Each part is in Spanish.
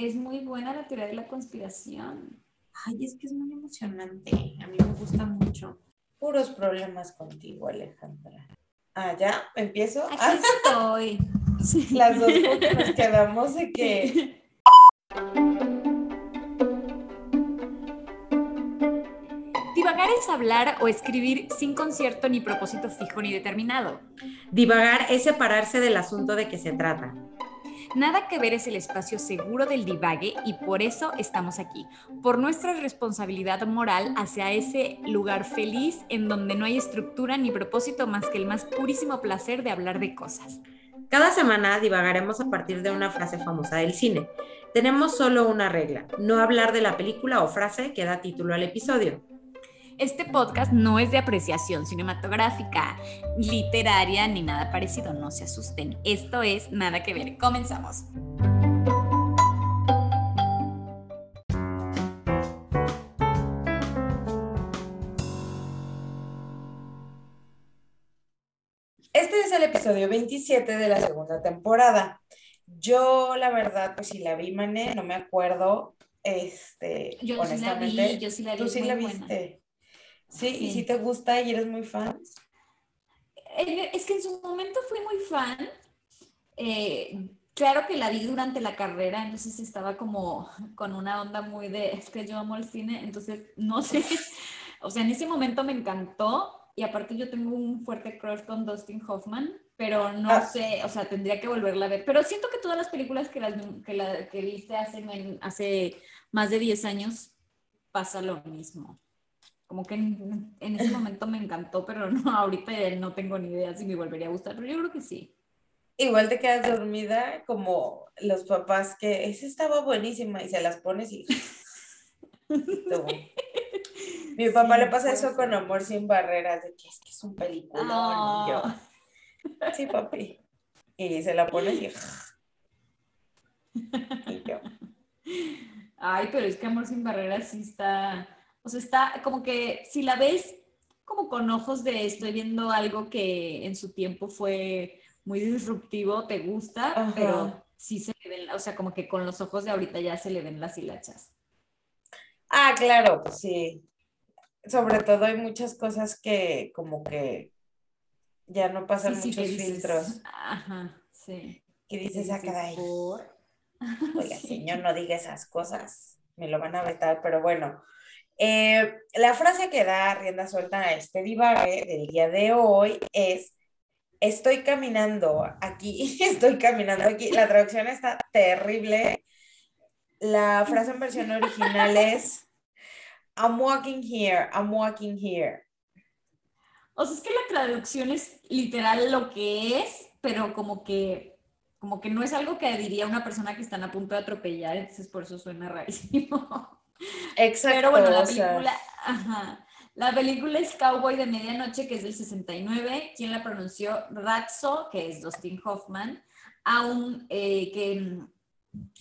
es muy buena la teoría de la conspiración. Ay, es que es muy emocionante. A mí me gusta mucho. Puros problemas contigo, Alejandra. Ah, ya, empiezo. Aquí Ah, estoy. Sí. las dos nos quedamos de que. Divagar es hablar o escribir sin concierto ni propósito fijo ni determinado. Divagar es separarse del asunto de que se trata. Nada que ver es el espacio seguro del divague y por eso estamos aquí, por nuestra responsabilidad moral hacia ese lugar feliz en donde no hay estructura ni propósito más que el más purísimo placer de hablar de cosas. Cada semana divagaremos a partir de una frase famosa del cine. Tenemos solo una regla, no hablar de la película o frase que da título al episodio. Este podcast no es de apreciación cinematográfica, literaria ni nada parecido, no se asusten. Esto es nada que ver. Comenzamos. Este es el episodio 27 de la segunda temporada. Yo, la verdad, pues si la vi, mané, no me acuerdo. Este, Yo sí la honestamente. vi, yo sí la vi. Tú sí la buena. viste. Sí, y Sí. si te gusta y eres muy fan. Eh, Es que en su momento fui muy fan. Eh, claro que la vi durante la carrera, entonces estaba como con una onda muy de, es que yo amo el cine, entonces no sé, o sea, en ese momento me encantó y aparte yo tengo un fuerte crush con Dustin Hoffman, pero no Ah. sé, o sea, tendría que volverla a ver. Pero siento que todas las películas que, las, que, la, que viste hace, hace más de 10 años pasa lo mismo. Como que en, en ese momento me encantó, pero no, ahorita no tengo ni idea si me volvería a gustar, pero yo creo que sí. Igual te quedas dormida como los papás que esa estaba buenísima y se las pones y... Mi papá Sí, le pasa eso con. Amor sin barreras, de que es que es un película. Y yo, Ah, sí, papi. Y se la pones y... y yo, Ay, pero es que Amor sin barreras sí está, o sea, está como que si la ves como con ojos de estoy viendo algo que en su tiempo fue muy disruptivo, te gusta, Ajá. pero sí se le ven, o sea, como que con los ojos de ahorita ya se le ven las hilachas. Ah, claro, pues sí. Sobre todo hay muchas cosas que como que ya no pasan Sí, sí, muchos dices, filtros. Ajá, sí. Que dices, caray, "¿Por?". oiga, Sí. señor, no diga esas cosas. Me lo van a vetar, pero bueno. Eh, la frase que da rienda suelta a este divague del día de hoy es, estoy caminando aquí, estoy caminando aquí. La traducción está terrible. La frase en versión original es, I'm walking here, I'm walking here. O sea, es que la traducción es literal lo que es, pero como que, como que no es algo que diría una persona que están a punto de atropellar, entonces por eso suena rarísimo. Exacto. Pero bueno, la película, ajá, la película es Cowboy de Medianoche, que es del 69. ¿Quién la pronunció? Ratso, que es Dustin Hoffman, a un, eh, que,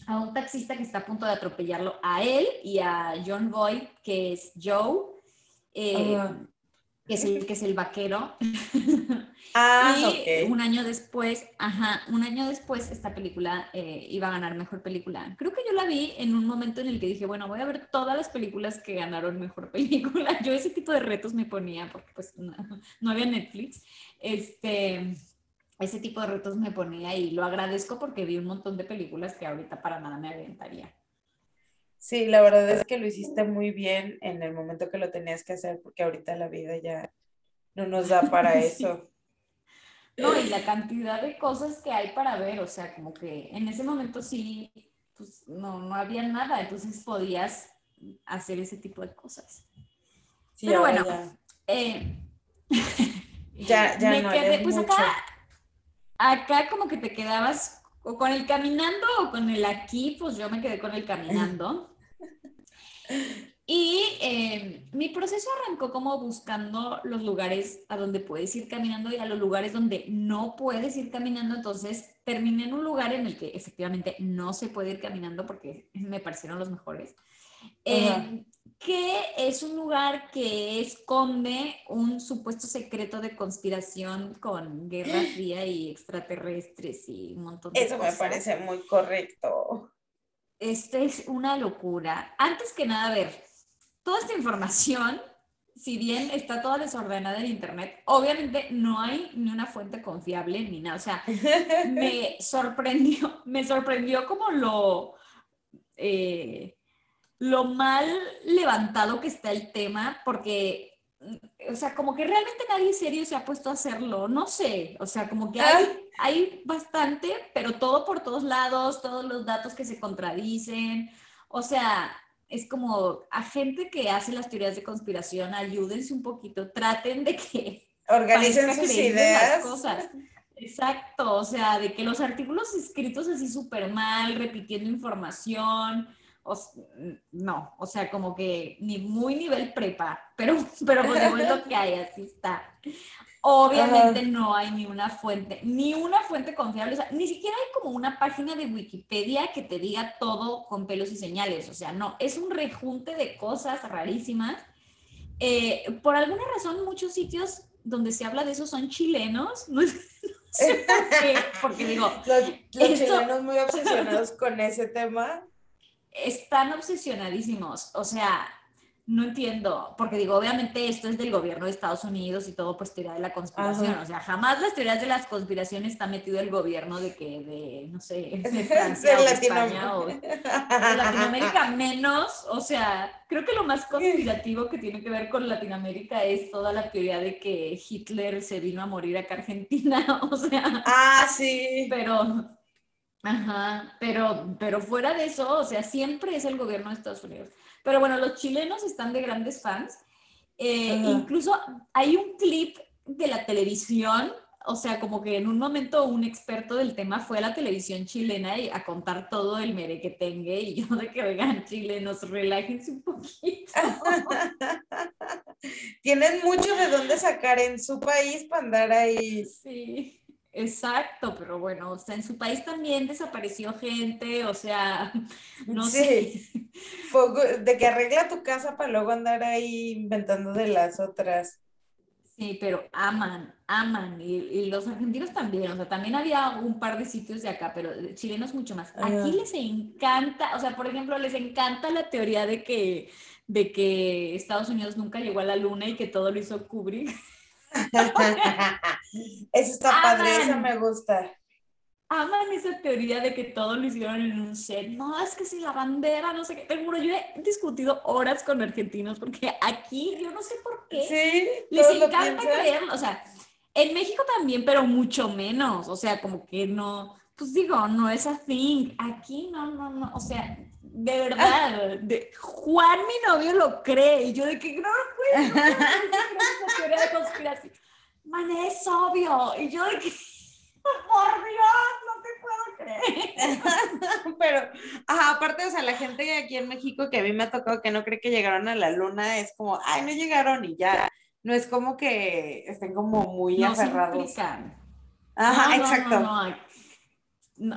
a un taxista que está a punto de atropellarlo a él y a John Boyd, que es Joe, eh. Que, es el, que es el vaquero. Ah, y un año después, ajá, un año después esta película eh, iba a ganar mejor película. Creo que yo la vi en un momento en el que dije, bueno, voy a ver todas las películas que ganaron mejor película. Yo ese tipo de retos me ponía porque pues no, no había Netflix. Este, ese tipo de retos me ponía y lo agradezco porque vi un montón de películas que ahorita para nada me aventaría. Sí, la verdad es que lo hiciste muy bien en el momento que lo tenías que hacer, porque ahorita la vida ya no nos da para Sí. eso. No, y la cantidad de cosas que hay para ver, o sea, como que en ese momento sí, pues no, no había nada, entonces podías hacer ese tipo de cosas. Sí, Pero bueno, eh, ya, ya, ya me no quedé, pues mucho. acá, acá como que te quedabas o con el caminando o con el aquí, pues yo me quedé con el caminando. Y eh, mi proceso arrancó como buscando los lugares a donde puedes ir caminando y a los lugares donde no puedes ir caminando. Entonces terminé en un lugar en el que efectivamente no se puede ir caminando porque me parecieron los mejores. Eh, que es un lugar que esconde un supuesto secreto de conspiración con Guerra Fría y extraterrestres y un montón de Eso me cosas. parece muy correcto. Esta es una locura. Antes que nada, a ver, toda esta información, si bien está toda desordenada en Internet, obviamente no hay ni una fuente confiable ni nada. O sea, me sorprendió, me sorprendió como lo, eh, lo mal levantado que está el tema, porque o sea, como que realmente nadie serio se ha puesto a hacerlo, no sé, o sea, como que hay, ah. hay bastante, pero todo por todos lados, todos los datos que se contradicen, o sea, es como a gente que hace las teorías de conspiración, ayúdense un poquito, traten de que organicen sus ideas. cosas. Exacto, o sea, de que los artículos escritos así súper mal, repitiendo información, no, o sea, como que ni muy nivel prepa, pero, pero es lo que hay, así está. Obviamente no hay ni una fuente, ni una fuente confiable, o sea, ni siquiera hay como una página de Wikipedia que te diga todo con pelos y señales, o sea, no, es un rejunte de cosas rarísimas. Eh, por alguna razón, muchos sitios donde se habla de eso son chilenos, no, sé por qué, porque digo... Los, chilenos muy obsesionados con ese tema están obsesionadísimos, o sea, no entiendo, porque digo, obviamente esto es del gobierno de Estados Unidos y todo pues teoría de la conspiración, o sea, jamás las teorías de las conspiraciones está metido el gobierno de que, de, no sé, de Francia o de España o de Latinoamérica menos, o sea, creo que lo más conspirativo que tiene que ver con Latinoamérica es toda la teoría de que Hitler se vino a morir acá a Argentina, o sea. Ah, sí. Pero Ajá, pero, pero fuera de eso, o sea, siempre es el gobierno de Estados Unidos. Pero bueno, los chilenos están de grandes fans. Eh, incluso hay un clip de la televisión, o sea, como que en un momento un experto del tema fue a la televisión chilena y a contar todo el mere que tenga y yo de que oigan chilenos, relájense un poquito. Tienen mucho de dónde sacar en su país para andar ahí. Sí. Exacto, pero bueno, o sea, en su país también desapareció gente, o sea, no sé. De que arregla tu casa para luego andar ahí inventando de las otras. Sí, pero aman, aman, y, los argentinos también, o sea, también había un par de sitios de acá, pero chilenos mucho más. Aquí les encanta, o sea, por ejemplo, les encanta la teoría de que, de que Estados Unidos nunca llegó a la luna y que todo lo hizo Kubrick. Eso está padre, eso me gusta. Aman esa teoría de que todo lo hicieron en un set. No, es que si la bandera, no sé qué. Pero yo he discutido horas con argentinos porque aquí, yo no sé por qué, les encanta creerlo. O sea, en México también, pero mucho menos. O sea, como que no, pues digo, no es así. Aquí no, no, no. O sea, de verdad, de, Juan, mi novio, lo cree. Y yo de que no lo puedo. conspiración. Man, es obvio. Y yo de que, por Dios, no te puedo creer. Pero, ajá, aparte, o sea, la gente aquí en México que a mí me ha tocado que no cree que llegaron a la luna, es como, ay, no llegaron y ya. No es como que estén como muy aferrados. Ajá, exacto.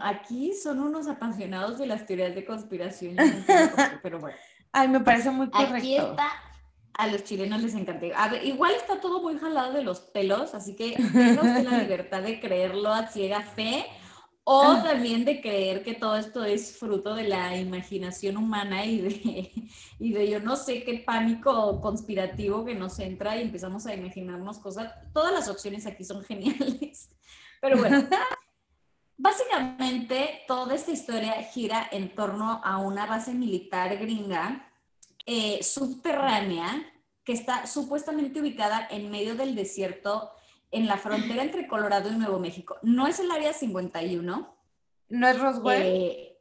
Aquí son unos apasionados de las teorías de conspiración, pero bueno. Ay, me parece muy correcto. Aquí está, a los chilenos les encanta. A ver, igual está todo muy jalado de los pelos, así que tenemos la libertad de creerlo a ciega fe o ah. también de creer que todo esto es fruto de la imaginación humana y de, y de yo no sé qué pánico conspirativo que nos entra y empezamos a imaginarnos cosas. Todas las opciones aquí son geniales. Pero bueno, Básicamente, toda esta historia gira en torno a una base militar gringa eh, subterránea que está supuestamente ubicada en medio del desierto en la frontera entre Colorado y Nuevo México. No es el área 51. ¿No es Roswell? Eh,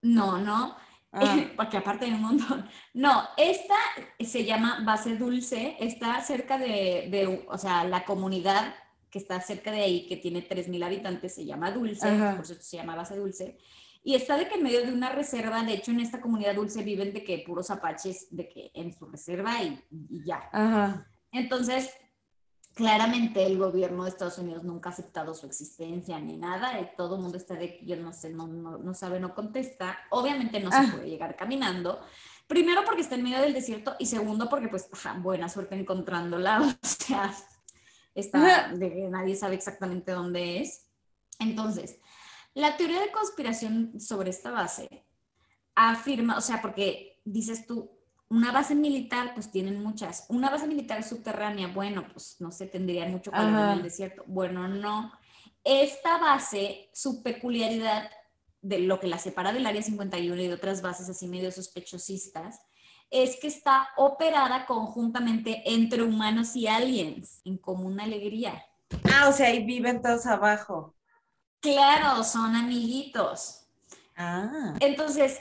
no, no. Ah. porque aparte hay un montón. No, esta se llama Base Dulce, está cerca de, de, o sea, la comunidad que está cerca de ahí, que tiene 3.000 habitantes, se llama Dulce, por eso se llama Base Dulce. Y está de que en medio de una reserva, de hecho en esta comunidad dulce viven de que puros apaches, de que en su reserva y, ya. Entonces, claramente el gobierno de Estados Unidos nunca ha aceptado su existencia ni nada, y todo el mundo está de que yo no sé, no, no, sabe, no contesta. Obviamente no se ah. puede llegar caminando. Primero porque está en medio del desierto y segundo porque pues buena suerte encontrándola, o sea, está de que nadie sabe exactamente dónde es. Entonces, la teoría de conspiración sobre esta base afirma, o sea, porque dices tú, una base militar, pues tienen muchas. Una base militar subterránea, bueno, pues no sé, tendría mucho calor en el desierto. Bueno, no. Esta base, su peculiaridad de lo que la separa del Área 51 y de otras bases así medio sospechosistas, es que está operada conjuntamente entre humanos y aliens, en común alegría. Ah, o sea, ahí viven todos abajo. Claro, son amiguitos. Ah. Entonces,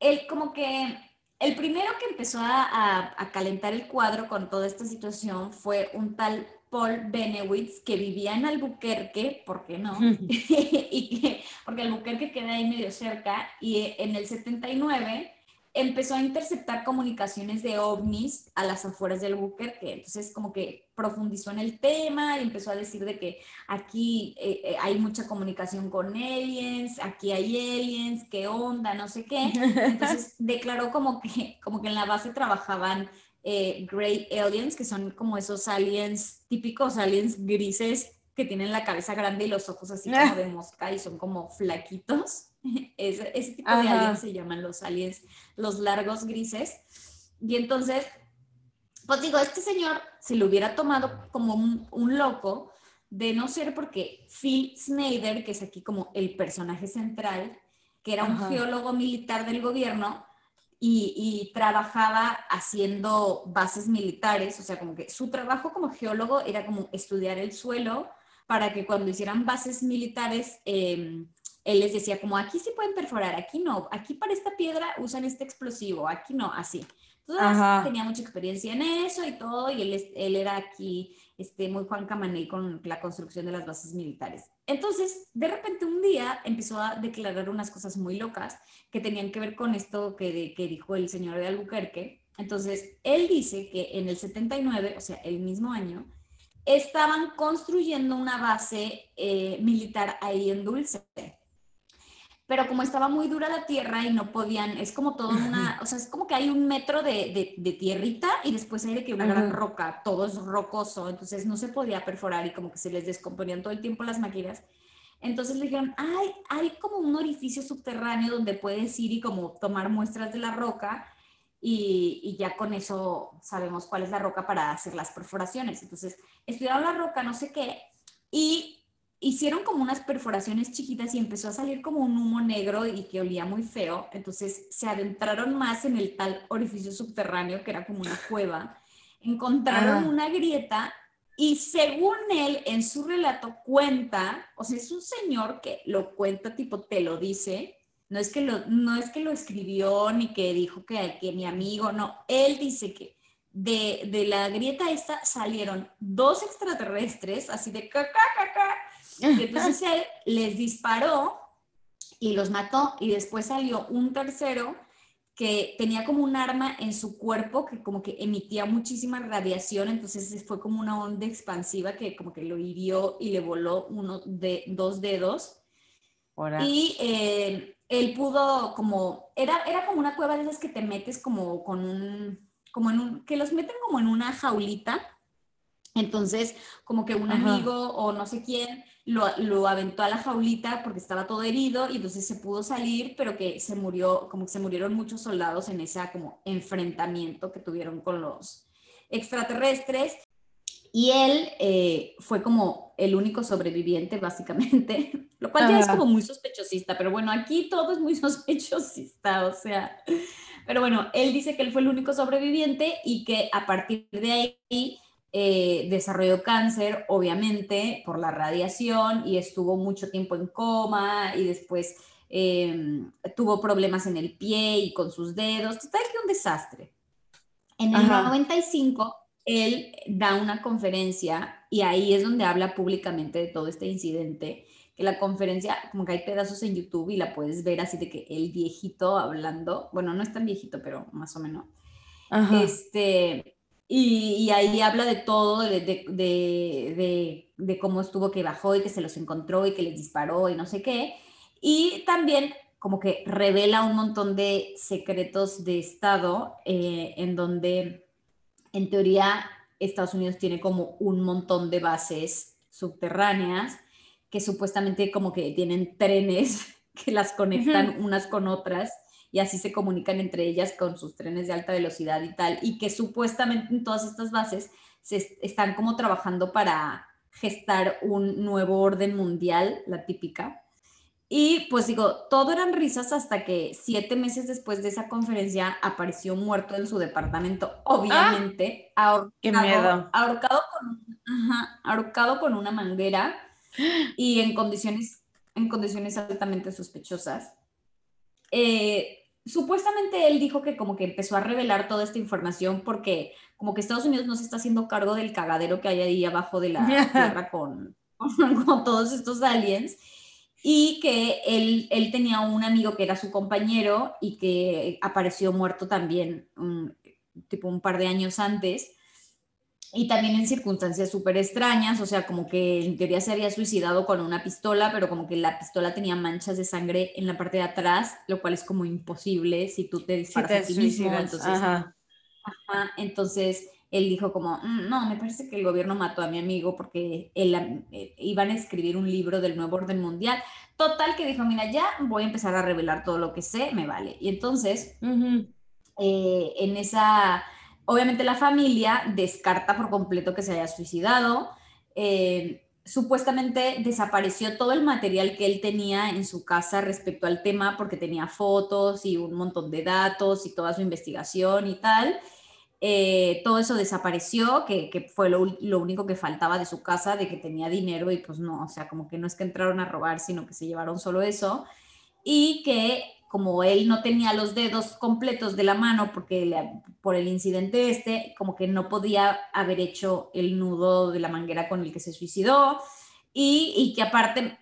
él como que el primero que empezó a, calentar el cuadro con toda esta situación fue un tal Paul Benewitz que vivía en Albuquerque, ¿por qué no? y que, porque Albuquerque queda ahí medio cerca, y en el 79 empezó a interceptar comunicaciones de ovnis a las afueras del Albuquerque. Entonces, como que profundizó en el tema y empezó a decir de que aquí eh, eh, hay mucha comunicación con aliens, aquí hay aliens, qué onda, no sé qué. Entonces, declaró como que, como que en la base trabajaban eh, gray aliens, que son como esos aliens típicos, aliens grises que tienen la cabeza grande y los ojos así como de mosca y son como flaquitos. Ese, ese tipo de aliens se llaman los aliens, los largos grises. Y entonces, pues digo, este señor se lo hubiera tomado como un, loco, de no ser porque Phil Snyder, que es aquí como el personaje central, que era un geólogo militar del gobierno y, y, trabajaba haciendo bases militares, o sea, como que su trabajo como geólogo era como estudiar el suelo para que cuando hicieran bases militares eh, él les decía como aquí sí pueden perforar, aquí no, aquí para esta piedra usan este explosivo, aquí no, así. Entonces tenía mucha experiencia en eso y todo, y él, él era aquí este, muy Juan Camané con la construcción de las bases militares. Entonces, de repente un día empezó a declarar unas cosas muy locas que tenían que ver con esto que, que dijo el señor de Albuquerque. Entonces, él dice que en el 79, o sea, el mismo año, estaban construyendo una base eh, militar ahí en Dulce pero como estaba muy dura la tierra y no podían, es como todo una, o sea, es como que hay un metro de, de, tierrita y después hay de que una gran roca, todo es rocoso, entonces no se podía perforar y como que se les descomponían todo el tiempo las máquinas. Entonces le dijeron, ay, hay como un orificio subterráneo donde puedes ir y como tomar muestras de la roca y, y, ya con eso sabemos cuál es la roca para hacer las perforaciones. Entonces estudiaron la roca, no sé qué, y hicieron como unas perforaciones chiquitas y empezó a salir como un humo negro y que olía muy feo. Entonces se adentraron más en el tal orificio subterráneo que era como una cueva. Encontraron ah. una grieta y según él en su relato cuenta, o sea, es un señor que lo cuenta tipo te lo dice. No es que lo, no es que lo escribió ni que dijo que, que mi amigo, no, él dice que de, de, la grieta esta salieron dos extraterrestres, así de caca, caca, y entonces él les disparó y los mató y después salió un tercero que tenía como un arma en su cuerpo que como que emitía muchísima radiación, entonces fue como una onda expansiva que como que lo hirió y le voló uno de dos dedos. Y eh, él pudo como, era, era como una cueva de esas que te metes como con un, como en un, que los meten como en una jaulita. Entonces, como que un amigo o no sé quién lo, aventó a la jaulita porque estaba todo herido y entonces se pudo salir, pero que se murió, como que se murieron muchos soldados en ese como enfrentamiento que tuvieron con los extraterrestres. Y él eh, fue como el único sobreviviente, básicamente, lo cual ya es como muy sospechosista, pero bueno, aquí todo es muy sospechosista, o sea, pero bueno, él dice que él fue el único sobreviviente y que a partir de ahí eh, desarrolló cáncer, obviamente, por la radiación y estuvo mucho tiempo en coma y después em, tuvo problemas en el pie y con sus dedos. Total que un desastre. En el 95, él da una conferencia y ahí es donde habla públicamente de todo este incidente que la conferencia, como que hay pedazos en YouTube y la puedes ver así de que el viejito hablando, bueno, no es tan viejito, pero más o menos, este, y, ahí habla de todo, de, de, de, cómo estuvo que bajó y que se los encontró y que les disparó y no sé qué. Y también como que revela un montón de secretos de Estado eh, en donde en teoría Estados Unidos tiene como un montón de bases subterráneas que supuestamente como que tienen trenes que las conectan unas con otras y así se comunican entre ellas con sus trenes de alta velocidad y tal, y que supuestamente en todas estas bases se están como trabajando para gestar un nuevo orden mundial, la típica. Y pues digo, todo eran risas hasta que siete meses después de esa conferencia apareció muerto en su departamento, obviamente, ah, ahorcado, qué miedo. Ahorcado, con, ahorcado con una manguera y en condiciones, en condiciones altamente sospechosas. Eh, supuestamente él dijo que como que empezó a revelar toda esta información porque como que Estados Unidos no se está haciendo cargo del cagadero que hay ahí abajo de la tierra con, con, todos estos aliens y que él, él, tenía un amigo que era su compañero y que apareció muerto también tipo un par de años antes y también en circunstancias súper extrañas, o sea, como que en teoría se había suicidado con una pistola, pero como que la pistola tenía manchas de sangre en la parte de atrás, lo cual es como imposible si tú te disparas a ti mismo. Entonces, ajá. entonces él dijo como, mm, no, me parece que el gobierno mató a mi amigo porque él, eh, iban a escribir un libro del nuevo orden mundial. Total que dijo, mira, ya voy a empezar a revelar todo lo que sé, me vale. Y entonces, eh, en esa Obviamente la familia descarta por completo que se haya suicidado. Eh, supuestamente desapareció todo el material que él tenía en su casa respecto al tema porque tenía fotos y un montón de datos y toda su investigación y tal. Eh, todo eso desapareció, que, fue lo, lo, único que faltaba de su casa, de que tenía dinero y pues no, o sea, como que no es que entraron a robar, sino que se llevaron solo eso. Y que como él no tenía los dedos completos de la mano porque por el incidente este, como que no podía haber hecho el nudo de la manguera con el que se suicidó. Y, y que aparte,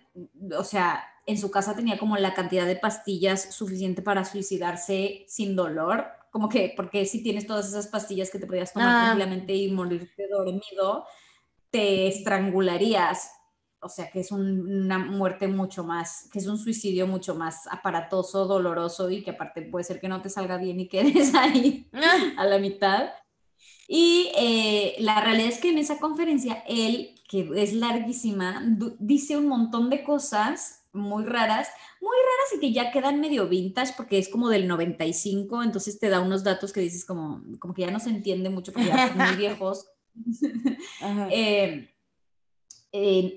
o sea, en su casa tenía como la cantidad de pastillas suficiente para suicidarse sin dolor, como que, porque si tienes todas esas pastillas que te podías tomar ah. tranquilamente y morirte dormido, te estrangularías o sea, que es una muerte mucho más, que es un suicidio mucho más aparatoso, doloroso y que aparte puede ser que no te salga bien y quedes ahí ah. a la mitad. Y eh, la realidad es que en esa conferencia él, que es larguísima, dice un montón de cosas muy raras, muy raras y que ya quedan medio vintage porque es como del 95, entonces te da unos datos que dices como, como que ya no se entiende mucho porque ya son muy viejos. eh,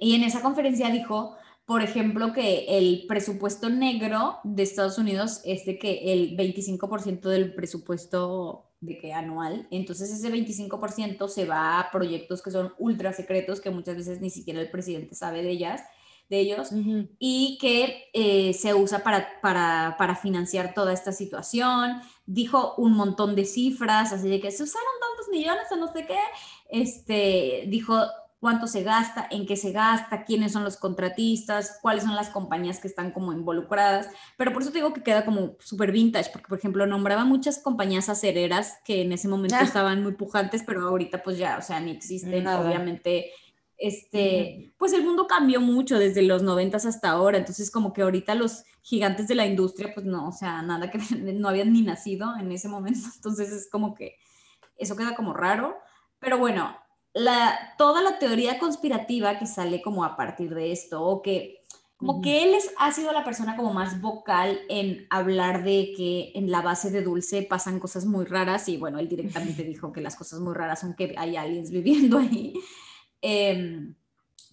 y en esa conferencia dijo, por ejemplo, que el presupuesto negro de Estados Unidos es de que el 25% del presupuesto de que anual, entonces ese 25% se va a proyectos que son ultra secretos, que muchas veces ni siquiera el presidente sabe de ellas, de ellos, y que eh, se usa para, para, para, financiar toda esta situación. Dijo un montón de cifras, así de que se usaron tantos millones o no sé qué. Este, dijo cuánto se gasta, en qué se gasta, quiénes son los contratistas, cuáles son las compañías que están como involucradas. Pero por eso te digo que queda como súper vintage, porque por ejemplo nombraba muchas compañías acereras que en ese momento ah. estaban muy pujantes, pero ahorita pues ya, o sea, ni existen, obviamente. Este, pues el mundo cambió mucho desde los noventas hasta ahora, entonces como que ahorita los gigantes de la industria, pues no, o sea, nada que no habían ni nacido en ese momento, entonces es como que eso queda como raro, pero bueno, toda la teoría conspirativa que sale como a partir de esto, o que como que él es, ha sido la persona como más vocal en hablar de que en la base de Dulce pasan cosas muy raras y bueno, él directamente dijo que las cosas muy raras son que hay aliens viviendo ahí. Em,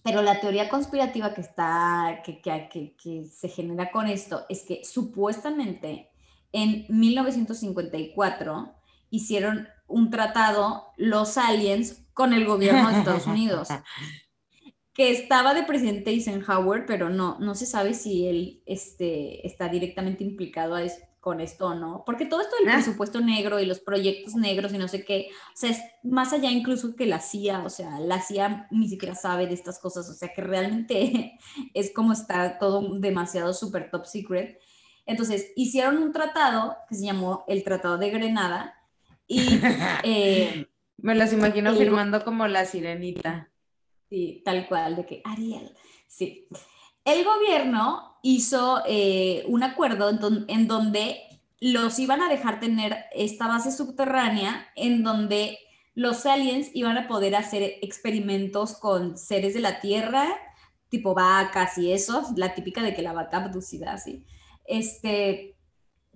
pero la teoría conspirativa que está, que, que, que, se genera con esto es que supuestamente en 1954 hicieron un tratado los aliens con el gobierno de Estados Unidos, que estaba de presidente Eisenhower, pero no, no se sabe si él este, está directamente implicado con esto o no, porque todo esto del ah. presupuesto negro y los proyectos negros y no sé qué, o sea, es más allá incluso que la CIA, o sea, la CIA ni siquiera sabe de estas cosas, o sea, que realmente es como está todo demasiado super top secret. Entonces, hicieron un tratado que se llamó el Tratado de Grenada y... Eh, me los imagino firmando como la sirenita. Sí, tal cual, de que Ariel. Sí. El gobierno hizo eh, un acuerdo en, donde los iban a dejar tener esta base subterránea en donde los aliens iban a poder hacer experimentos con seres de la Tierra, tipo vacas y eso, la típica de que la vaca abducida, ¿sí? Este,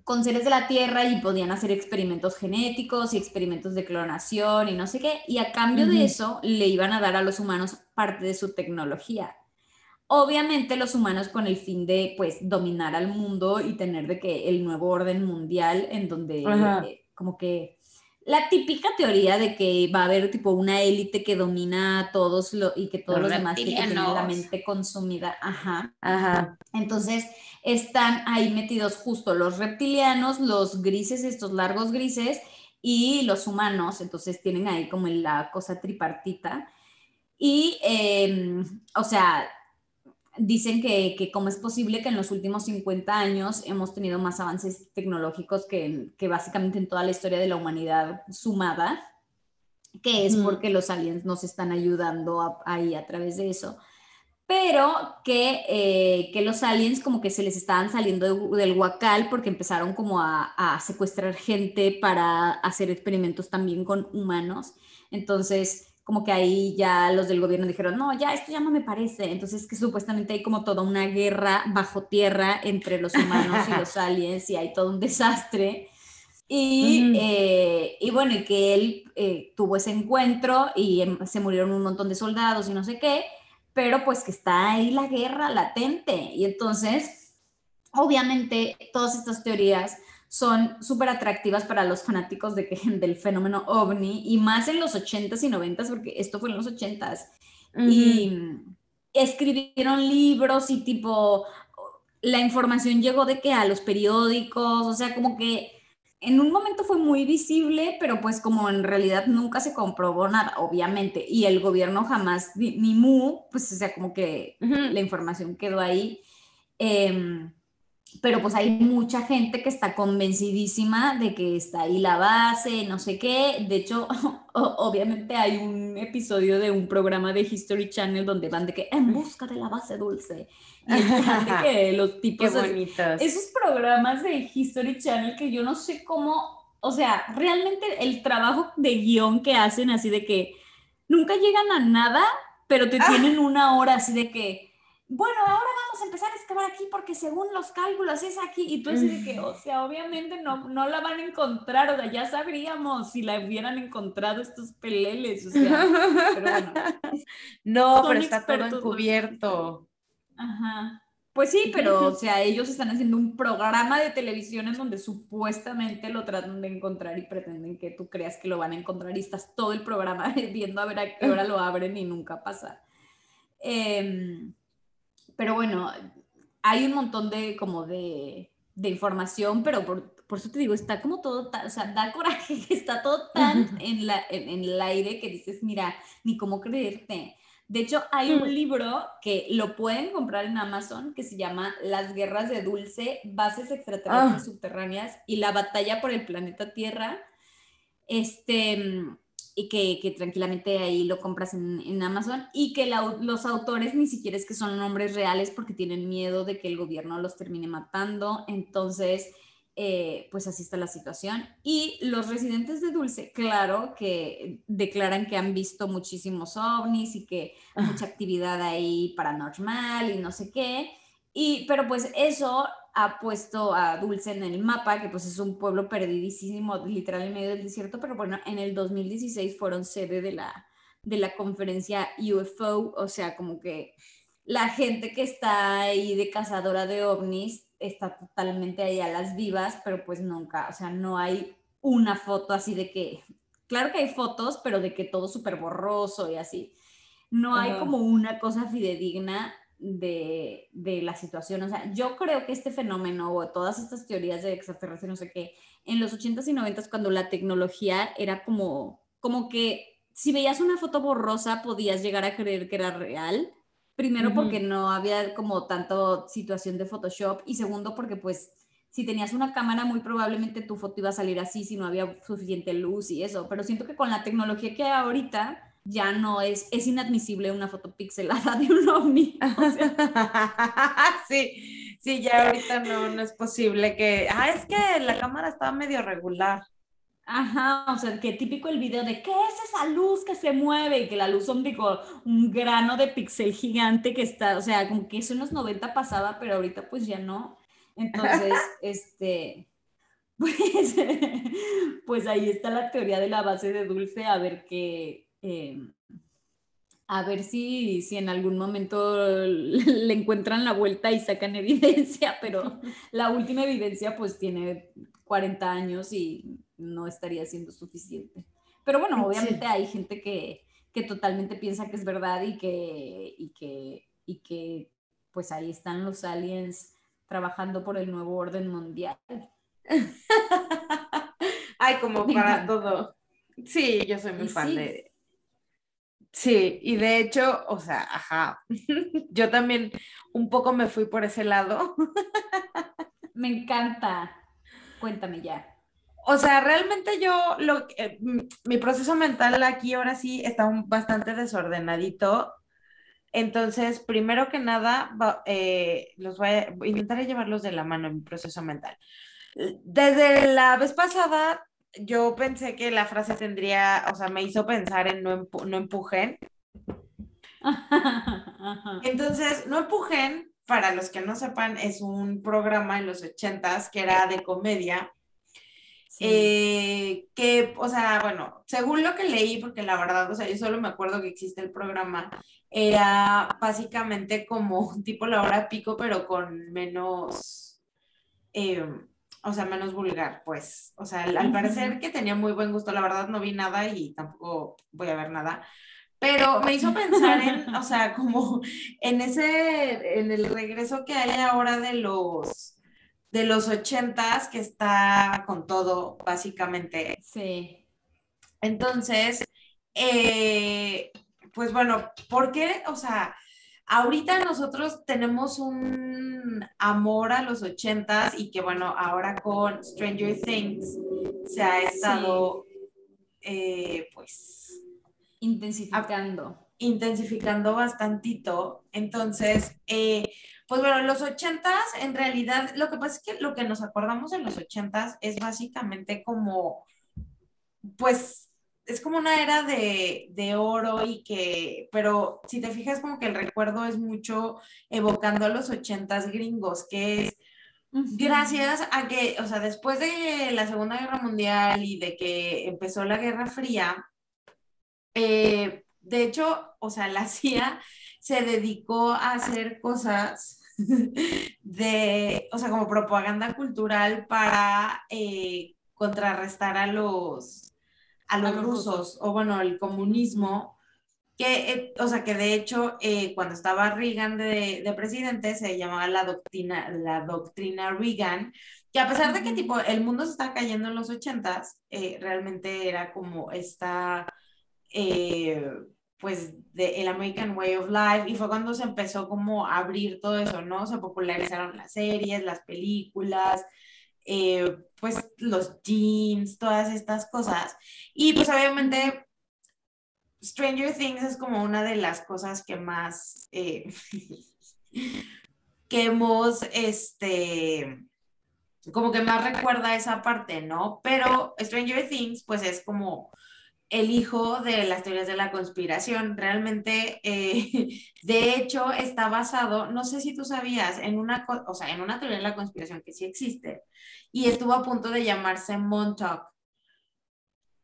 con seres de la Tierra y podían hacer experimentos genéticos y experimentos de clonación y no sé qué, y a cambio de eso le iban a dar a los humanos parte de su tecnología. Obviamente los humanos con el fin de pues dominar al mundo y tener de que el nuevo orden mundial en donde eh, como que la típica teoría de que va a haber tipo una élite que domina a todos lo, y que todos los, demás tienen la mente consumida. Ajá. Ajá. Entonces están ahí metidos justo los reptilianos, los grises, estos largos grises y los humanos. Entonces tienen ahí como la cosa tripartita. Y, em, o sea, dicen que, que cómo es posible que en los últimos 50 años hemos tenido más avances tecnológicos que, que básicamente en toda la historia de la humanidad sumada, que es porque los aliens nos están ayudando ahí a través de eso, pero que, eh, que, los aliens como que se les estaban saliendo del huacal porque empezaron como a, a secuestrar gente para hacer experimentos también con humanos. Entonces, como que ahí ya los del gobierno dijeron, no, ya esto ya no me parece. Entonces que supuestamente hay como toda una guerra bajo tierra entre los humanos y los aliens y hay todo un desastre. Y, eh, y bueno, y que él eh, tuvo ese encuentro y em, se murieron un montón de soldados y no sé qué, pero pues que está ahí la guerra latente. Y entonces, obviamente, todas estas teorías son súper atractivas para los fanáticos de que, del fenómeno ovni y más en los 80s y 90s, porque esto fue en los 80s. Y escribieron libros y tipo, la información llegó de que a los periódicos, o sea, como que en un momento fue muy visible, pero pues como en realidad nunca se comprobó nada, obviamente, y el gobierno jamás, ni, mu, pues o sea, como que la información quedó ahí. Eh, pero pues hay mucha gente que está convencidísima de que está ahí la base, no sé qué. De hecho, obviamente hay un episodio de un programa de History Channel donde van de que en busca de la base dulce. Y de que los tipos... Bonitos. Esos programas de History Channel que yo no sé cómo, o sea, realmente el trabajo de guion que hacen así de que nunca llegan a nada, pero te ah. tienen una hora así de que bueno, ahora vamos a empezar a excavar aquí porque según los cálculos es aquí. Y tú dices que, o sea, obviamente no, no la van a encontrar, o sea, ya sabríamos si la hubieran encontrado estos peleles, o sea, pero bueno. No, pero está todo encubierto. Ajá. Pues sí, pero, o sea, ellos están haciendo un programa de televisión en donde supuestamente lo tratan de encontrar y pretenden que tú creas que lo van a encontrar y estás todo el programa viendo a ver a qué hora lo abren y nunca pasa. Eh, pero bueno, hay un montón de como de, de información, pero por, por, eso te digo, está como todo, o sea, da coraje que está todo tan en, la, en, el aire que dices, mira, ni cómo creerte. De hecho, hay un mm. libro que lo pueden comprar en Amazon que se llama Las guerras de Dulce, bases extraterrestres ah. subterráneas y la batalla por el planeta Tierra. Este, y que, tranquilamente ahí lo compras en, Amazon y que los autores ni siquiera es que son nombres reales porque tienen miedo de que el gobierno los termine matando. Entonces, eh, pues así está la situación. Y los residentes de Dulce, claro que declaran que han visto muchísimos ovnis y que mucha actividad ahí paranormal y no sé qué. Y, pero pues eso ha puesto a Dulce en el mapa, que pues es un pueblo perdidísimo, literal en medio del desierto, pero bueno, en el 2016 fueron sede de la, de la conferencia UFO, o sea, como que la gente que está ahí de cazadora de ovnis está totalmente ahí a las vivas, pero pues nunca, o sea, no hay una foto así de que, claro que hay fotos, pero de que todo súper borroso y así. No hay como una cosa fidedigna de, de, la situación. O sea, yo creo que este fenómeno o todas estas teorías de extraterrestres, no sé qué, en los 80s y 90s, cuando la tecnología era como, como que si veías una foto borrosa podías llegar a creer que era real. Primero porque no había como tanto situación de Photoshop y segundo porque pues si tenías una cámara muy probablemente tu foto iba a salir así si no había suficiente luz y eso. Pero siento que con la tecnología que hay ahorita ya no es, es inadmisible una foto pixelada de un ovni. sí, sí, ya ahorita no, no es posible que, ah, es que la cámara estaba medio regular. Ajá, o sea, que típico el video de qué es esa luz que se mueve y que la luz son digo, un grano de pixel gigante que está, o sea, como que eso en los 90 pasaba, pero ahorita pues ya no. Entonces, este, pues, pues ahí está la teoría de la base de dulce, a ver qué, eh, a ver si, si en algún momento le encuentran la vuelta y sacan evidencia, pero la última evidencia pues tiene 40 años y no estaría siendo suficiente. Pero bueno, obviamente hay gente que, que, totalmente piensa que es verdad y que, y que, y que pues ahí están los aliens trabajando por el nuevo orden mundial. Ay, como para todo. Sí, yo soy muy fan de... Sí, y de hecho, o sea, ajá, yo también un poco me fui por ese lado. Me encanta. Cuéntame ya. O sea, realmente yo, lo, eh, mi proceso mental aquí ahora sí está bastante desordenadito. Entonces, primero que nada, eh, los voy a, intentaré llevarlos de la mano en mi proceso mental. Desde la vez pasada, yo pensé que la frase tendría, o sea, me hizo pensar en no, no empujen. Entonces, no empujen, para los que no sepan, es un programa en los ochentas que era de comedia. Eh, que, o sea, bueno, según lo que leí, porque la verdad, o sea, yo solo me acuerdo que existe el programa, era básicamente como un tipo la hora pico, pero con menos, eh, o sea, menos vulgar, pues. O sea, al, parecer que tenía muy buen gusto, la verdad no vi nada y tampoco voy a ver nada. Pero me hizo pensar en, o sea, como en ese, en el regreso que hay ahora de los, de los ochentas, que está con todo, básicamente. Sí. Entonces, eh, pues bueno, ¿por qué? O sea, ahorita nosotros tenemos un amor a los ochentas y que bueno, ahora con Stranger Things se ha estado, eh, pues... Intensificando. intensificando bastantito. Entonces, eh, pues bueno, los ochentas, en realidad, lo que pasa es que lo que nos acordamos de los ochentas es básicamente como, pues, es como una era de, oro y que, pero si te fijas como que el recuerdo es mucho evocando a los ochentas gringos, que es gracias a que, o sea, después de la Segunda Guerra Mundial y de que empezó la Guerra Fría, eh, de hecho, o sea, la CIA se dedicó a hacer cosas de, o sea, como propaganda cultural para eh, contrarrestar a los a los, rusos, o bueno, el comunismo, que, eh, o sea, que de hecho, eh, cuando estaba Reagan de, presidente, se llamaba la doctrina, la doctrina Reagan, que a pesar de que tipo el mundo se está cayendo en los ochentas, eh, realmente era como esta, pues, de el American Way of Life, y fue cuando se empezó como a abrir todo eso, ¿no? Se popularizaron las series, las películas, eh, pues los jeans, todas estas cosas. Y pues obviamente Stranger Things es como una de las cosas que más, eh, que hemos, este, como que más recuerda esa parte, ¿no? Pero Stranger Things pues es como el hijo de las teorías de la conspiración. Realmente, eh, de hecho, está basado, no sé si tú sabías, en una, o sea, en una teoría de la conspiración que sí existe, y estuvo a punto de llamarse Montauk.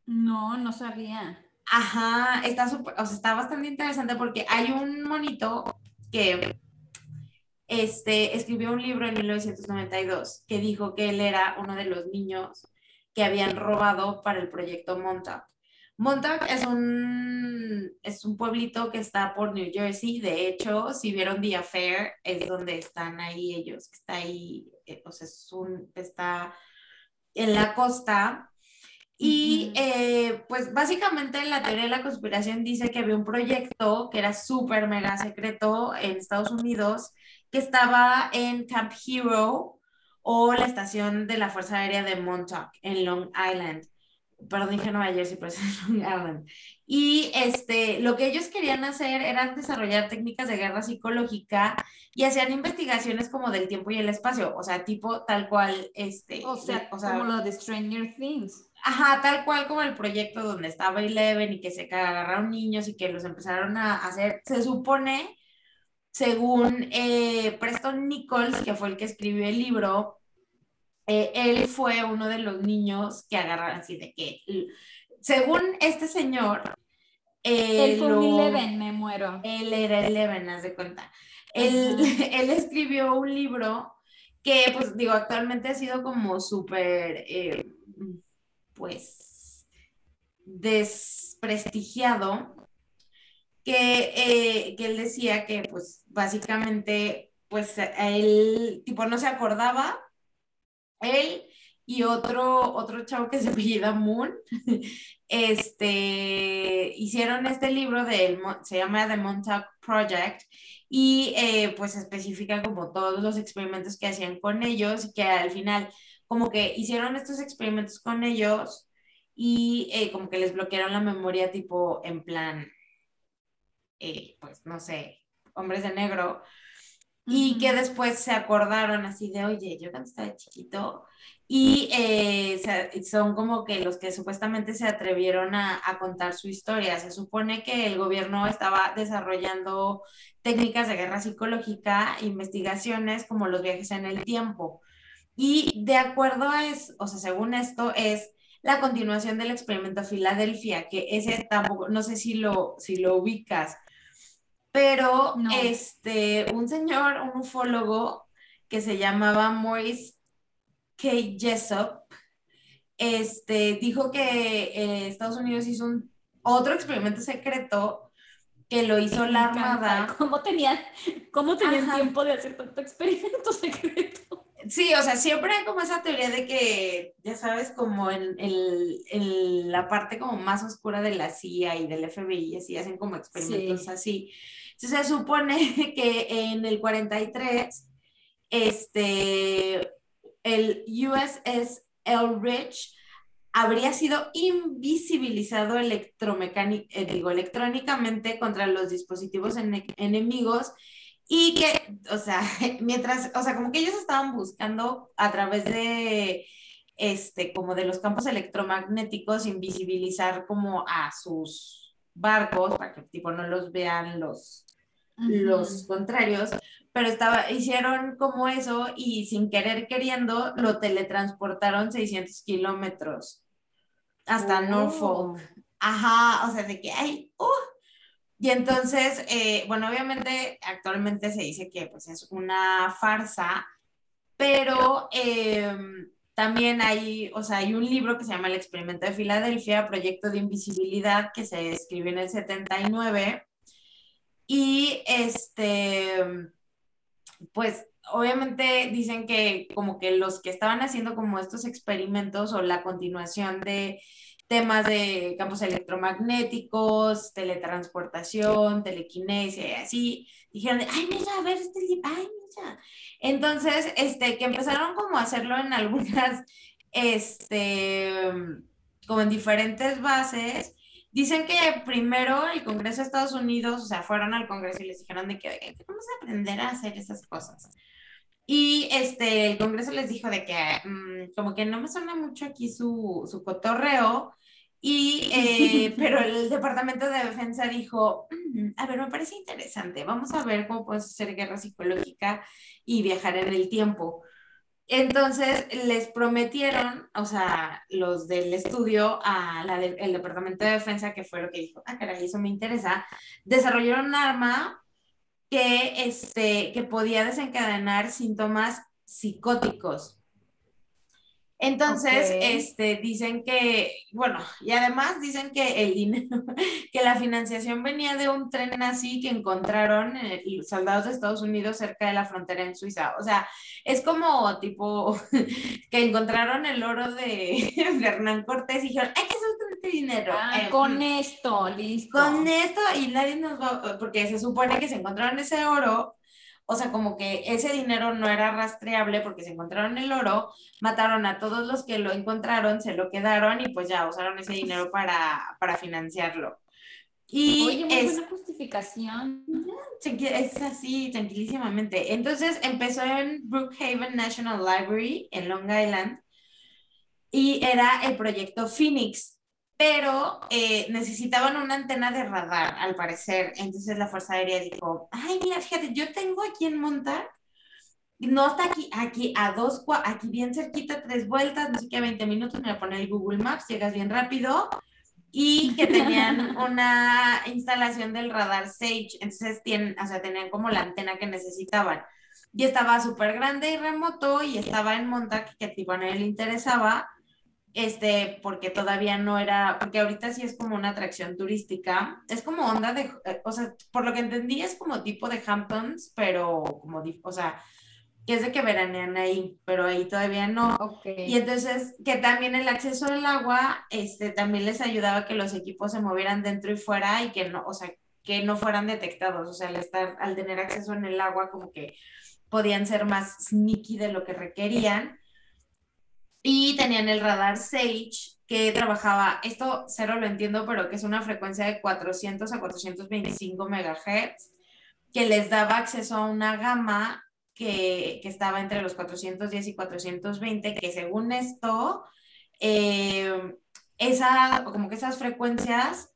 No, no sabía. Ajá, está, o sea, está bastante interesante porque hay un monito que este, escribió un libro en 1992 que dijo que él era uno de los niños que habían robado para el proyecto Montauk. Montauk es un, es un pueblito que está por New Jersey. De hecho, si vieron The Affair, es donde están ahí ellos, que está ahí, eh, o sea, es un, está en la costa. Y eh, pues básicamente la teoría de la conspiración dice que había un proyecto que era súper mega secreto en Estados Unidos, que estaba en Camp Hero o la estación de la Fuerza Aérea de Montauk en Long Island perdón, dije Nueva Jersey, pero es Long Island. Y este, lo que ellos querían hacer era desarrollar técnicas de guerra psicológica y hacían investigaciones como del tiempo y el espacio, o sea, tipo tal cual, este, o sea, como lo de Stranger Things. Ajá, tal cual como el proyecto donde estaba Eleven y que se agarraron niños y que los empezaron a hacer, se supone, según eh, Preston Nichols, que fue el que escribió el libro, eh, él fue uno de los niños que agarraron así de que, según este señor, él fue un Eleven, me muero. Él era Eleven, haz de cuenta. Él, él, escribió un libro que, pues, digo, actualmente ha sido como súper, eh, pues, desprestigiado, que, eh, que él decía que, pues, básicamente, pues, él, tipo, no se acordaba él y otro, otro chavo que se apellida Moon, este, hicieron este libro, de, se llama The Montauk Project, y eh, pues especifica como todos los experimentos que hacían con ellos, y que al final como que hicieron estos experimentos con ellos y eh, como que les bloquearon la memoria tipo en plan, eh, pues no sé, hombres de negro, y que después se acordaron así de, oye, yo cuando estaba chiquito, y eh, son como que los que supuestamente se atrevieron a, a, contar su historia. Se supone que el gobierno estaba desarrollando técnicas de guerra psicológica, investigaciones como los viajes en el tiempo. Y de acuerdo a eso, o sea, según esto, es la continuación del experimento Filadelfia, que ese tampoco, no sé si lo, si lo ubicas, pero este, un señor, un ufólogo que se llamaba Maurice K. Jessup, este, dijo que eh, Estados Unidos hizo un otro experimento secreto que lo hizo la Armada. ¿Cómo tenían, cómo tenían tiempo de hacer tanto experimento secreto? Sí, o sea, siempre hay como esa teoría de que, ya sabes, como en, en la parte como más oscura de la CIA y del FBI, así hacen como experimentos así se supone que en el 43, este, el USS Elrich habría sido invisibilizado eh, digo, electrónicamente contra los dispositivos enemigos y que, o sea, mientras, o sea, como que ellos estaban buscando a través de, este, como de los campos electromagnéticos, invisibilizar como a sus barcos para que tipo no los vean los, los contrarios, pero estaba, hicieron como eso y sin querer queriendo lo teletransportaron 600 kilómetros hasta oh. Norfolk. Ajá, o sea, de que, ay, uh. Y entonces, eh, bueno, obviamente actualmente se dice que pues es una farsa, pero em, también hay, o sea, hay un libro que se llama El experimento de Filadelfia, Proyecto de Invisibilidad, que se escribió en el 79 y este, pues obviamente dicen que como que los que estaban haciendo como estos experimentos o la continuación de temas de campos electromagnéticos, teletransportación, telequinesia y así, dijeron, ay, mira, a ver este libro, ay, mira. Entonces, este, que empezaron como a hacerlo en algunas, este, como en diferentes bases Dicen que primero el Congreso de Estados Unidos, o sea, fueron al Congreso y les dijeron de que vamos a aprender a hacer esas cosas. Y este, el Congreso les dijo de que mm, como que no me suena mucho aquí su, su cotorreo, y, eh, pero el Departamento de Defensa dijo, mm, a ver, me parece interesante, vamos a ver cómo puedes hacer guerra psicológica y viajar en el tiempo. Entonces les prometieron, o sea, los del estudio, a la del Departamento de Defensa, que fue lo que dijo, ah, caray, eso me interesa, desarrollaron un arma que, este, que podía desencadenar síntomas psicóticos. Entonces, este, dicen que, bueno, y además dicen que el dinero, que la financiación venía de un tren así que encontraron soldados de Estados Unidos cerca de la frontera en Suiza. O sea, es como tipo que encontraron el oro de Fernán Cortés y dijeron, hay que soltar este dinero. Ah, eh, con esto, listo. Con esto y nadie nos va, porque se supone que se encontraron ese oro o sea, como que ese dinero no era rastreable porque se encontraron el oro, mataron a todos los que lo encontraron, se lo quedaron y pues ya usaron ese dinero para, para financiarlo. Y Oye, muy es, buena justificación. Es así, tranquilísimamente. Entonces empezó en Brookhaven National Library en Long Island y era el proyecto Phoenix, pero eh, necesitaban una antena de radar, al parecer. Entonces la Fuerza Aérea dijo, ay, mira, fíjate, yo tengo aquí en montar no está aquí, aquí a dos, aquí bien cerquita, tres vueltas, no sé qué, 20 minutos, me voy a poner el Google Maps, llegas bien rápido, y que tenían una instalación del radar Sage, entonces tienen, o sea, tenían como la antena que necesitaban. Y estaba súper grande y remoto y estaba en Montauk, que a nadie le interesaba, este, porque todavía no era, porque ahorita sí es como una atracción turística, es como onda de, eh, o sea, por lo que entendí es como tipo de Hamptons, pero como, o sea, que es de que veranean ahí, pero ahí todavía no. Y entonces, que también el acceso al agua, este, también les ayudaba a que los equipos se movieran dentro y fuera y que no, o sea, que no fueran detectados, o sea, al estar, al tener acceso en el agua, como que podían ser más sneaky de lo que requerían. Y tenían el radar Sage, que trabajaba, esto cero lo entiendo, pero que es una frecuencia de 400 a 425 megahertz, que les daba acceso a una gama que, que, estaba entre los 410 y 420, que según esto, eh, esa, como que esas frecuencias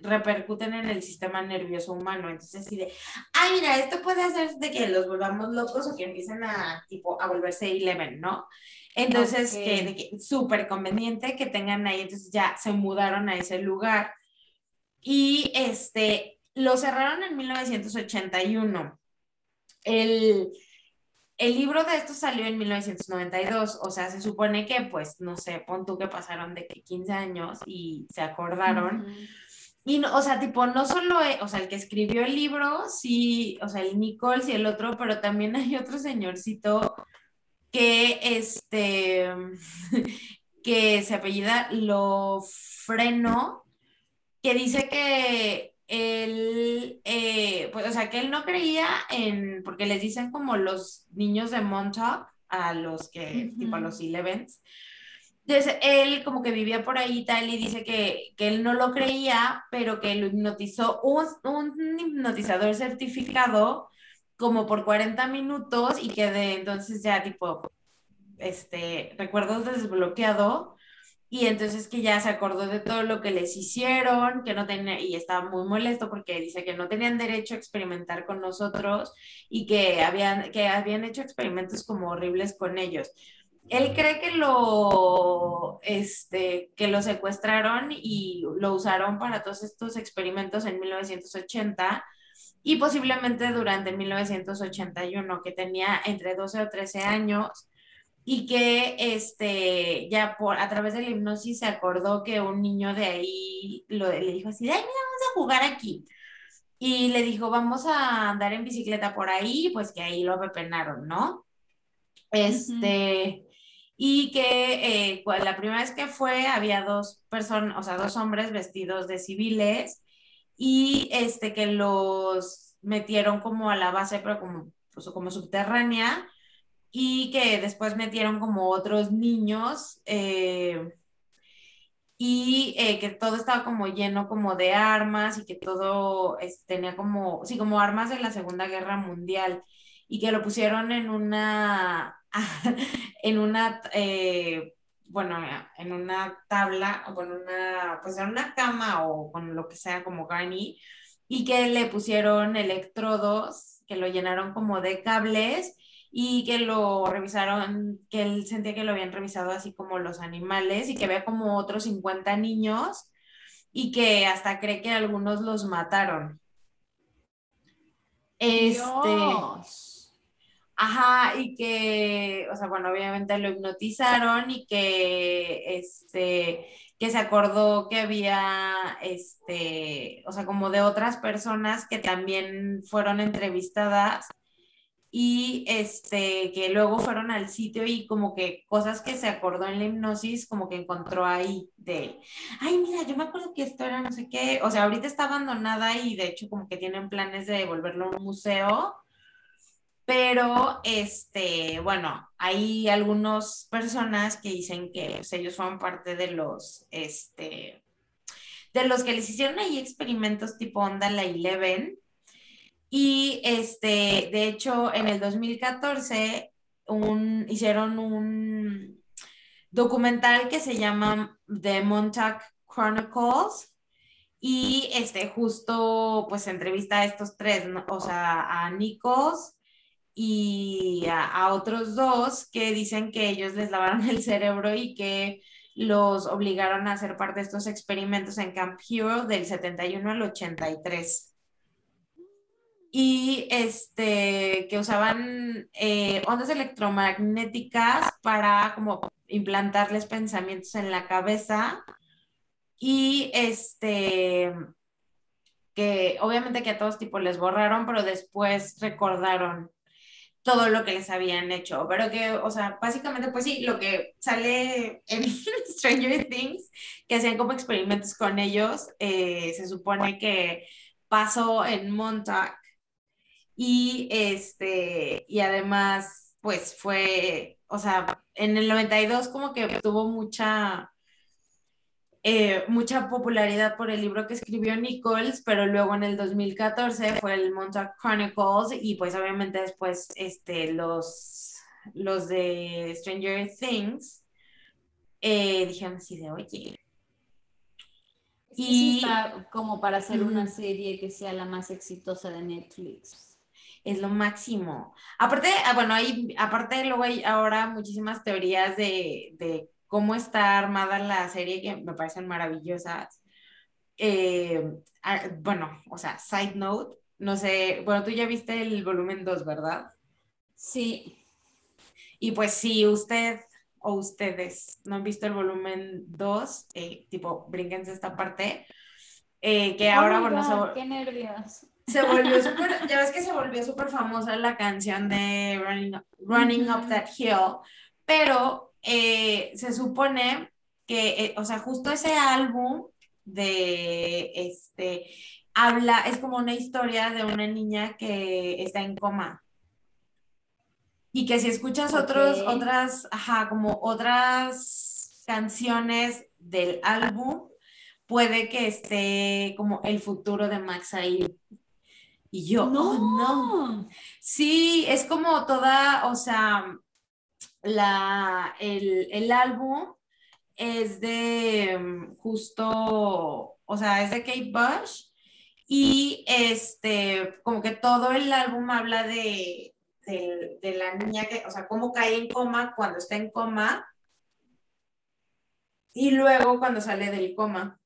repercuten en el sistema nervioso humano. Entonces, así de, ay, mira, esto puede hacer de que los volvamos locos o que empiecen a, tipo, a volverse eleven, ¿no? Entonces, que, que súper conveniente que tengan ahí, entonces ya se mudaron a ese lugar. Y este, lo cerraron en 1981. El el libro de esto salió en 1992, o sea, se supone que, pues, no sé, pon tú que pasaron de que 15 años y se acordaron. Y, no, o sea, tipo, no solo, e, o sea, el que escribió el libro, sí, o sea, el Nichols y el otro, pero también hay otro señorcito que, este, que se apellida Lo Freno, que dice que él, eh, pues, o sea, que él no creía en, porque les dicen como los niños de Montauk, a los que, tipo a los Elevens. Entonces, él como que vivía por ahí y tal, y dice que, que él no lo creía, pero que lo hipnotizó un, un hipnotizador certificado como por 40 minutos y que de entonces ya tipo, este, recuerdos desbloqueado y entonces que ya se acordó de todo lo que les hicieron, que no tenía, y estaba muy molesto porque dice que no tenían derecho a experimentar con nosotros y que habían, que habían hecho experimentos como horribles con ellos. Él cree que lo, este, que lo secuestraron y lo usaron para todos estos experimentos en 1980 y posiblemente durante 1981, que tenía entre 12 o 13 años y que este, ya por, a través de la hipnosis se acordó que un niño de ahí lo, le dijo así, ay, mira, vamos a jugar aquí. Y le dijo, vamos a andar en bicicleta por ahí, pues que ahí lo apepenaron, ¿no? Este, y que eh, la primera vez que fue había dos personas, o sea, dos hombres vestidos de civiles y este, que los metieron como a la base, pero como, pues, como subterránea y que después metieron como otros niños eh, y eh, que todo estaba como lleno como de armas y que todo tenía como, sí, como armas de la Segunda Guerra Mundial y que lo pusieron en una, en una, eh, bueno, en una tabla o con una, pues en una cama o con lo que sea como Garni y que le pusieron electrodos que lo llenaron como de cables y que lo revisaron, que él sentía que lo habían revisado así como los animales y que había como otros 50 niños y que hasta cree que algunos los mataron. Este. Ajá, y que, o sea, bueno, obviamente lo hipnotizaron y que, este, que se acordó que había, este, o sea, como de otras personas que también fueron entrevistadas y este, que luego fueron al sitio y como que cosas que se acordó en la hipnosis, como que encontró ahí de, ay, mira, yo me acuerdo que esto era no sé qué, o sea, ahorita está abandonada y de hecho como que tienen planes de devolverlo a un museo, pero este, bueno, hay algunas personas que dicen que pues, ellos fueron parte de los, este, de los que les hicieron ahí experimentos tipo onda la Eleven, y este, de hecho, en el 2014 un, hicieron un documental que se llama The Montauk Chronicles. Y este justo pues entrevista a estos tres, o sea, a Nikos, y a, otros dos que dicen que ellos les lavaron el cerebro y que los obligaron a hacer parte de estos experimentos en Camp Hero del 71 al 83 y este, que usaban eh, ondas electromagnéticas para como implantarles pensamientos en la cabeza y este, que obviamente que a todos tipos les borraron, pero después recordaron todo lo que les habían hecho, pero que, o sea, básicamente, pues sí, lo que sale en Stranger Things, que hacían como experimentos con ellos, eh, se supone que pasó en Montauk y este, y además, pues fue, o sea, en el 92 como que tuvo mucha, eh, mucha popularidad por el libro que escribió Nichols, pero luego en el 2014 fue el Montauk Chronicles y pues obviamente después este, los, los de Stranger Things eh, dijeron así de, oye. Y está como para hacer una serie que sea la más exitosa de Netflix es lo máximo. Aparte, ah, bueno, hay, aparte luego hay ahora muchísimas teorías de, cómo está armada la serie que me parecen maravillosas. Eh, ah, bueno, o sea, side note, no sé, bueno, tú ya viste el volumen 2, ¿verdad? Sí. Y pues si usted o ustedes no han visto el volumen 2, eh, tipo, brínquense esta parte, eh, que ahora, bueno, qué nervios se volvió súper, ya ves que se volvió súper famosa la canción de Running, Up That Hill, pero eh, se supone que, eh, o sea, justo ese álbum de, este, habla, es como una historia de una niña que está en coma. Y que si escuchas otros, otras, ajá, como otras canciones del álbum, puede que esté como el futuro de Max ahí. Y yo, no, oh, no. Sí, es como toda, o sea, la, el, álbum es de mm, justo, o sea, es de Kate Bush y este, como que todo el álbum habla de, de, la niña que, o sea, cómo cae en coma cuando está en coma y luego cuando sale del coma.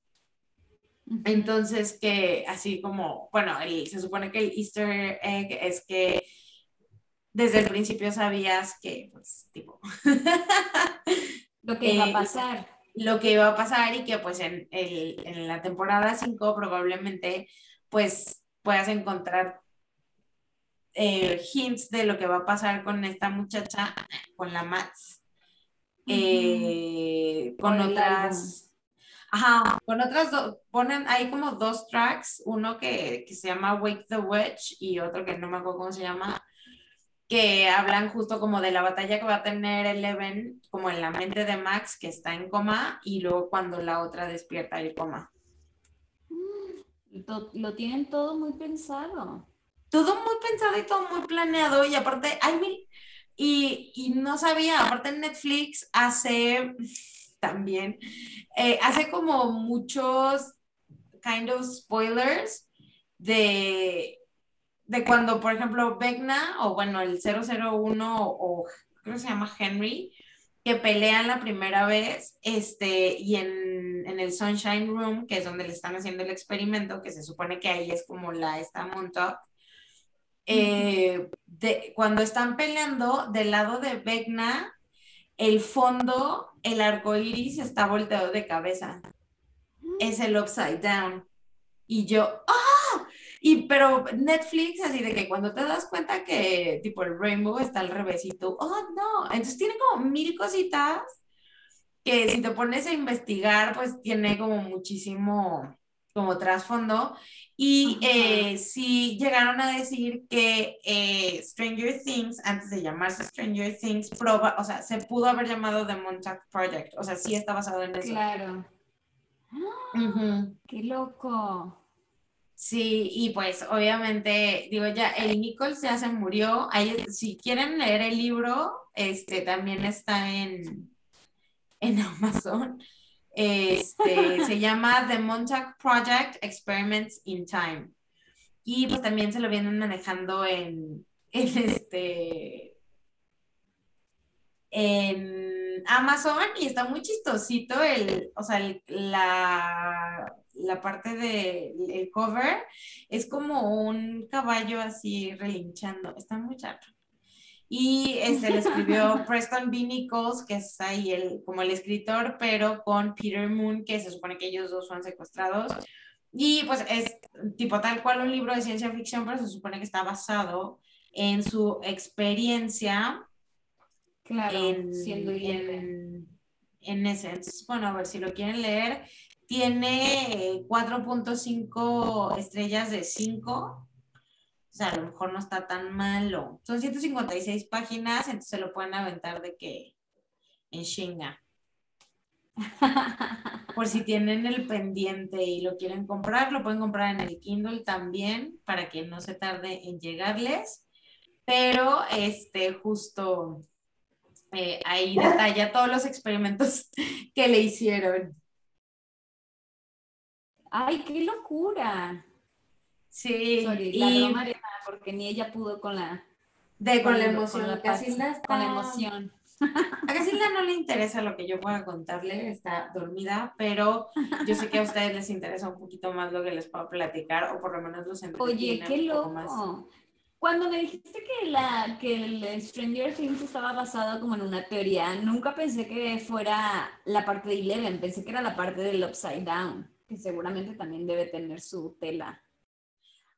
Entonces, que así como, bueno, se supone que el Easter egg es que desde el principio sabías que, pues, tipo... lo que iba a pasar. Lo que iba a pasar y que, pues, en, el, en la temporada 5 probablemente, pues, puedas encontrar eh, hints de lo que va a pasar con esta muchacha, con la Mats, eh, con otras Ajá, con otras dos, ponen ahí como dos tracks, uno que, que, se llama Wake the Witch y otro que no me acuerdo cómo se llama, que hablan justo como de la batalla que va a tener Eleven, como en la mente de Max que está en coma y luego cuando la otra despierta el coma. Lo tienen todo muy pensado. Todo muy pensado y todo muy planeado y aparte, hay mil, y, y no sabía, aparte Netflix hace también, eh, hace como muchos kind of spoilers de, de cuando, por ejemplo, Vecna o bueno, el 001 o, creo que se llama Henry, que pelean la primera vez, este, y en, en, el Sunshine Room, que es donde le están haciendo el experimento, que se supone que ahí es como la esta Montauk, eh, de, cuando están peleando del lado de Vecna, el fondo, el arco iris está volteado de cabeza. Es el upside down. Y yo, ¡ah! Y pero Netflix, así de que cuando te das cuenta que tipo el rainbow está al revés y tú, oh no. Entonces tiene como mil cositas que si te pones a investigar, pues tiene como muchísimo como trasfondo. Y eh, sí llegaron a decir que eh, Stranger Things, antes de llamarse Stranger Things, proba, o sea, se pudo haber llamado The Montauk Project. O sea, sí está basado en eso. Claro. ¡Qué loco! Sí, y pues obviamente, digo ya, el Nichols ya se murió. Ahí, si quieren leer el libro, este también está en, en Amazon. Este, se llama The Montauk Project Experiments in Time. Y pues también se lo vienen manejando en, en este en Amazon y está muy chistosito el, o sea, la, la parte del cover es como un caballo así relinchando, está muy chato. Y este le escribió Preston B. Nichols, que es ahí el, como el escritor, pero con Peter Moon, que se supone que ellos dos son secuestrados. Y pues es tipo tal cual un libro de ciencia ficción, pero se supone que está basado en su experiencia. Claro, en, siendo en, en ese. bueno, a ver si lo quieren leer. Tiene 4.5 estrellas de 5 o sea, a lo mejor no está tan malo. Son 156 páginas, entonces se lo pueden aventar de que en Shinga. Por si tienen el pendiente y lo quieren comprar, lo pueden comprar en el Kindle también para que no se tarde en llegarles. Pero este justo eh, ahí detalla todos los experimentos que le hicieron. ¡Ay, qué locura! Sí, y porque ni ella pudo con la de con, la emoción, con la, con la emoción. A Casilda no le interesa lo que yo pueda contarle, está dormida, pero yo sé que a ustedes les interesa un poquito más lo que les puedo platicar, o por lo menos los Oye, qué loco. Cuando me dijiste que, la, que el Stranger Things estaba basado como en una teoría, nunca pensé que fuera la parte de Eleven, pensé que era la parte del Upside Down, que seguramente también debe tener su tela.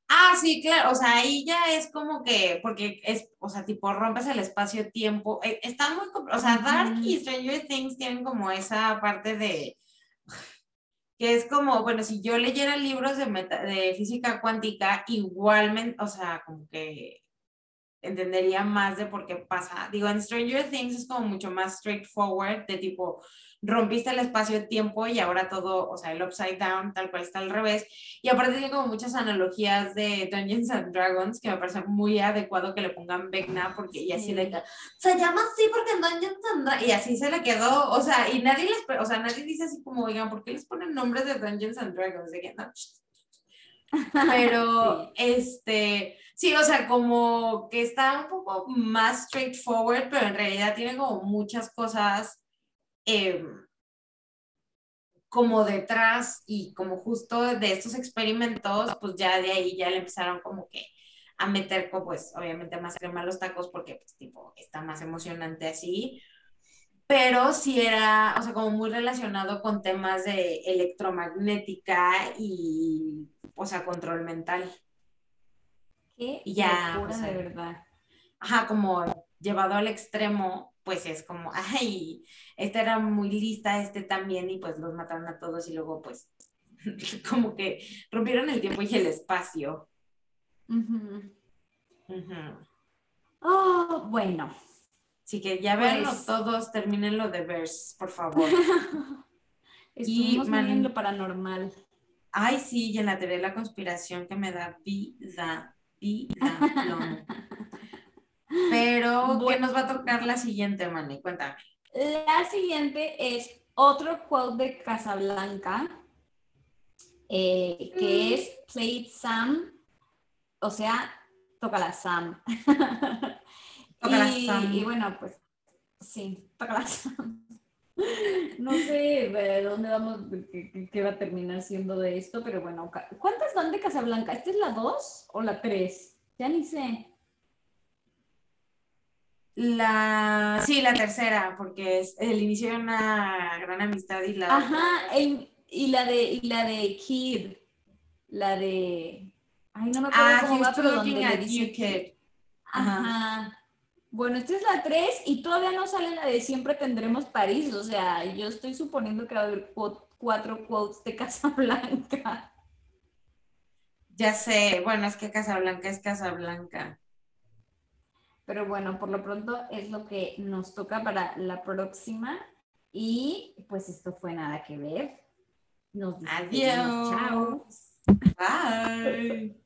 Ah, sí, claro, o sea, ahí ya es como que, porque es, o sea, tipo, rompes el espacio-tiempo. Eh, está muy, o sea, Dark y Stranger Things tienen como esa parte de, que es como, bueno, si yo leyera libros de, de física cuántica, igualmente, o sea, como que entendería más de por qué pasa. Digo, en Stranger Things es como mucho más straightforward, de tipo, rompiste el espacio-tiempo y ahora todo, o sea, el upside down, tal cual está al revés. Y aparte tiene como muchas analogías de Dungeons and Dragons que me parece muy adecuado que le pongan Vecna porque y así de se llama así porque en Dungeons and Dragons, y así se le quedó, o sea, y nadie les, o sea, nadie dice así como, oigan, ¿por qué les ponen nombres de Dungeons and Dragons? De que no, pero este, sí, o sea, como que está un poco más straightforward, pero en realidad tiene como muchas cosas Em, como detrás y como justo de estos experimentos, pues ya de ahí ya le empezaron como que a meter, pues obviamente más crema a los tacos porque pues tipo está más emocionante así, pero sí era, o sea, como muy relacionado con temas de electromagnética y, o sea, control mental. Qué ya, de verdad. Ajá, como llevado al extremo, pues es como, ay, esta era muy lista, este también, y pues los mataron a todos y luego pues como que rompieron el tiempo y el espacio. Oh, bueno. Así que ya pues, todos, terminen lo de Verse, por favor. Estuvimos y lo paranormal. Ay, sí, y en la teoría de la conspiración que me da vida, vida, Pero, ¿qué nos va a tocar la siguiente, Mani? Cuéntame. La siguiente es otro quote de Casablanca, eh, que mm. es Play it Sam, o sea, toca la Sam. Toca la Sam. Y bueno, pues sí, toca la Sam. No sé de dónde vamos, qué, va a terminar siendo de esto, pero bueno, ¿cuántas van de Casablanca? ¿Esta es la 2 o la 3? Ya ni sé. La, sí, la tercera, porque es el inicio de una gran amistad y la... Ajá, y la de, y la de Kid, la de... Ay, no me acuerdo ah, cómo va, pero donde le dice Kid. Ajá. Bueno, esta es la 3 y todavía no sale la de Siempre tendremos París, o sea, yo estoy suponiendo que va a haber cuatro quotes de Casablanca. Ya sé, bueno, es que Casablanca es Casablanca. Pero bueno, por lo pronto es lo que nos toca para la próxima. Y pues esto fue nada que ver. Nos Adiós. Chao. Bye.